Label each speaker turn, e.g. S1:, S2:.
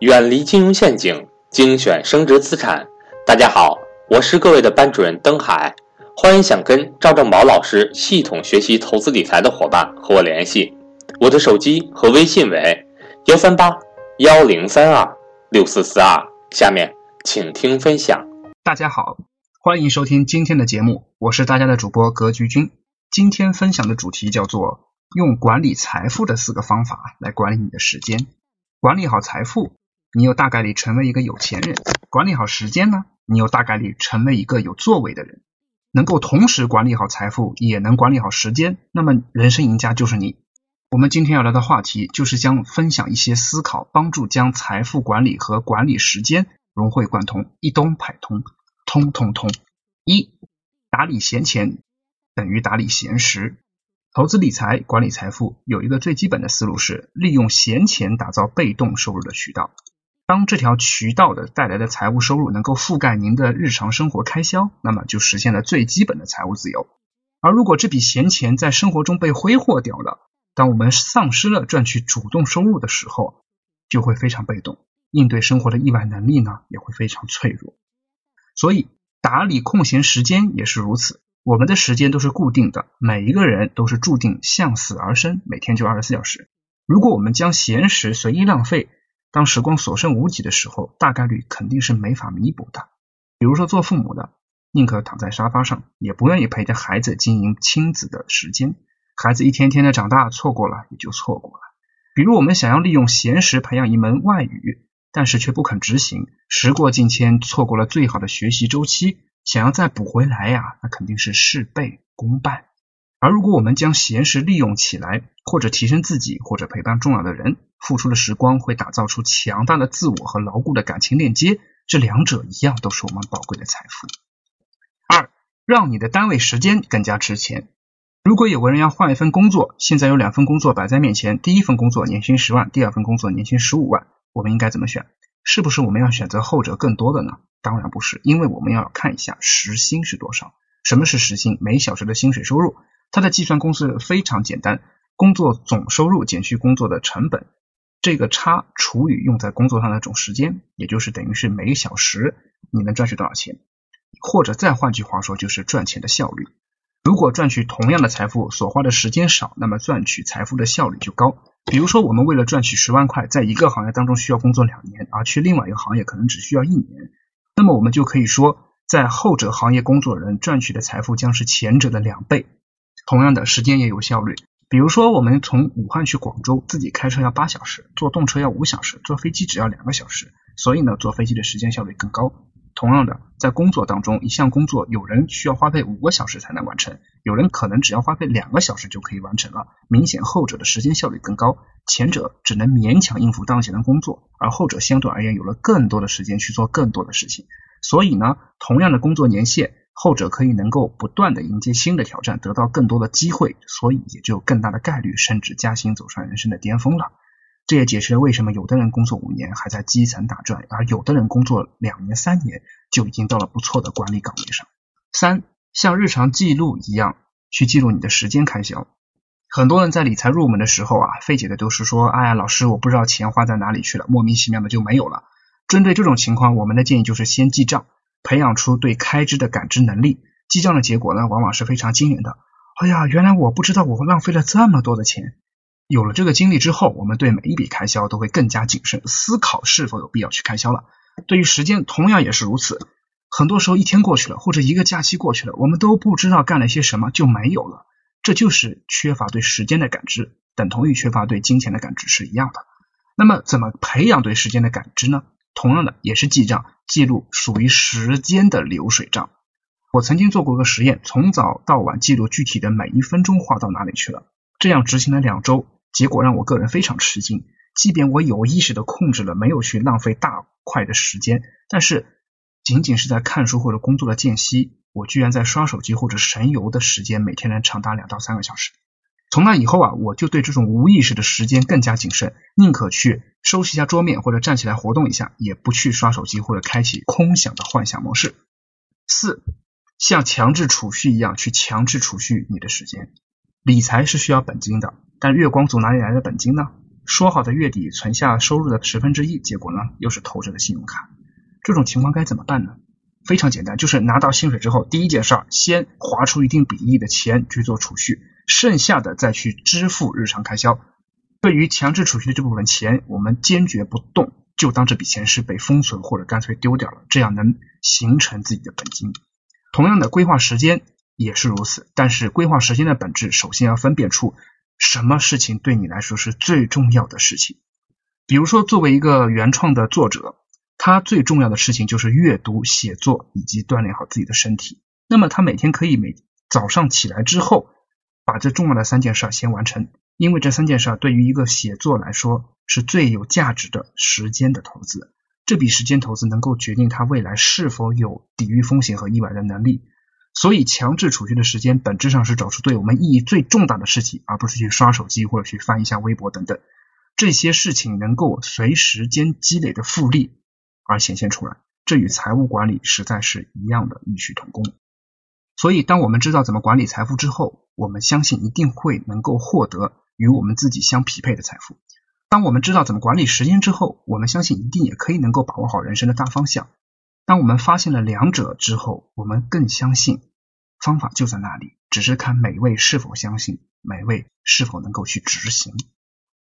S1: 远离金融陷阱，精选升值资产。大家好，我是各位的班主任登海，欢迎想跟赵正宝老师系统学习投资理财的伙伴和我联系，我的手机和微信为幺三八幺零三二六四四二。下面请听分享。
S2: 大家好，欢迎收听今天的节目，我是大家的主播格局君。今天分享的主题叫做用管理财富的四个方法来管理你的时间。管理好财富。你有大概率成为一个有钱人，管理好时间呢，你有大概率成为一个有作为的人。能够同时管理好财富，也能管理好时间，那么人生赢家就是你。我们今天要聊的话题就是将分享一些思考，帮助将财富管理和管理时间融会贯通，一通百通，通通通。一，打理闲钱等于打理闲时。投资理财管理财富有一个最基本的思路是利用闲钱打造被动收入的渠道。当这条渠道的带来的财务收入能够覆盖您的日常生活开销，那么就实现了最基本的财务自由。而如果这笔闲钱在生活中被挥霍掉了，当我们丧失了赚取主动收入的时候，就会非常被动，应对生活的意外能力呢也会非常脆弱。所以打理空闲时间也是如此。我们的时间都是固定的，每一个人都是注定向死而生，每天就二十四小时。如果我们将闲时随意浪费，当时光所剩无几的时候，大概率肯定是没法弥补的。比如说做父母的，宁可躺在沙发上，也不愿意陪着孩子经营亲子的时间。孩子一天天的长大，错过了也就错过了。比如我们想要利用闲时培养一门外语，但是却不肯执行，时过境迁，错过了最好的学习周期，想要再补回来呀，那肯定是事倍功半。而如果我们将闲时利用起来，或者提升自己，或者陪伴重要的人，付出的时光会打造出强大的自我和牢固的感情链接，这两者一样都是我们宝贵的财富。二，让你的单位时间更加值钱。如果有个人要换一份工作，现在有两份工作摆在面前，第一份工作年薪十万，第二份工作年薪十五万，我们应该怎么选？是不是我们要选择后者更多的呢？当然不是，因为我们要看一下时薪是多少。什么是时薪？每小时的薪水收入。它的计算公式非常简单，工作总收入减去工作的成本，这个差除以用在工作上的总时间，也就是等于是每小时你能赚取多少钱，或者再换句话说就是赚钱的效率。如果赚取同样的财富所花的时间少，那么赚取财富的效率就高。比如说我们为了赚取十万块，在一个行业当中需要工作两年，而去另外一个行业可能只需要一年，那么我们就可以说，在后者行业工作人赚取的财富将是前者的两倍。同样的时间也有效率，比如说我们从武汉去广州，自己开车要八小时，坐动车要五小时，坐飞机只要两个小时，所以呢，坐飞机的时间效率更高。同样的，在工作当中，一项工作有人需要花费五个小时才能完成，有人可能只要花费两个小时就可以完成了，明显后者的时间效率更高，前者只能勉强应付当前的工作，而后者相对而言有了更多的时间去做更多的事情。所以呢，同样的工作年限。后者可以能够不断的迎接新的挑战，得到更多的机会，所以也就有更大的概率升职加薪，走上人生的巅峰了。这也解释了为什么有的人工作五年还在基层打转，而有的人工作两年三年就已经到了不错的管理岗位上。三，像日常记录一样去记录你的时间开销。很多人在理财入门的时候啊，费解的都是说，哎呀，老师，我不知道钱花在哪里去了，莫名其妙的就没有了。针对这种情况，我们的建议就是先记账。培养出对开支的感知能力，记账的结果呢，往往是非常惊人的。哎呀，原来我不知道我浪费了这么多的钱。有了这个经历之后，我们对每一笔开销都会更加谨慎，思考是否有必要去开销了。对于时间，同样也是如此。很多时候一天过去了，或者一个假期过去了，我们都不知道干了些什么就没有了。这就是缺乏对时间的感知，等同于缺乏对金钱的感知是一样的。那么，怎么培养对时间的感知呢？同样的，也是记账。记录属于时间的流水账。我曾经做过个实验，从早到晚记录具体的每一分钟花到哪里去了。这样执行了两周，结果让我个人非常吃惊。即便我有意识的控制了，没有去浪费大块的时间，但是仅仅是在看书或者工作的间隙，我居然在刷手机或者神游的时间，每天能长达两到三个小时。从那以后啊，我就对这种无意识的时间更加谨慎，宁可去收拾一下桌面或者站起来活动一下，也不去刷手机或者开启空想的幻想模式。四，像强制储蓄一样去强制储蓄你的时间。理财是需要本金的，但月光族哪里来的本金呢？说好的月底存下收入的十分之一，结果呢又是投这个信用卡。这种情况该怎么办呢？非常简单，就是拿到薪水之后，第一件事儿先划出一定比例的钱去做储蓄，剩下的再去支付日常开销。对于强制储蓄的这部分钱，我们坚决不动，就当这笔钱是被封存或者干脆丢掉了，这样能形成自己的本金。同样的，规划时间也是如此，但是规划时间的本质，首先要分辨出什么事情对你来说是最重要的事情。比如说，作为一个原创的作者。他最重要的事情就是阅读、写作以及锻炼好自己的身体。那么他每天可以每早上起来之后，把这重要的三件事先完成，因为这三件事对于一个写作来说是最有价值的时间的投资。这笔时间投资能够决定他未来是否有抵御风险和意外的能力。所以，强制储蓄的时间本质上是找出对我们意义最重大的事情，而不是去刷手机或者去翻一下微博等等。这些事情能够随时间积累的复利。而显现出来，这与财务管理实在是一样的异曲同工。所以，当我们知道怎么管理财富之后，我们相信一定会能够获得与我们自己相匹配的财富。当我们知道怎么管理时间之后，我们相信一定也可以能够把握好人生的大方向。当我们发现了两者之后，我们更相信方法就在那里，只是看每位是否相信，每位是否能够去执行。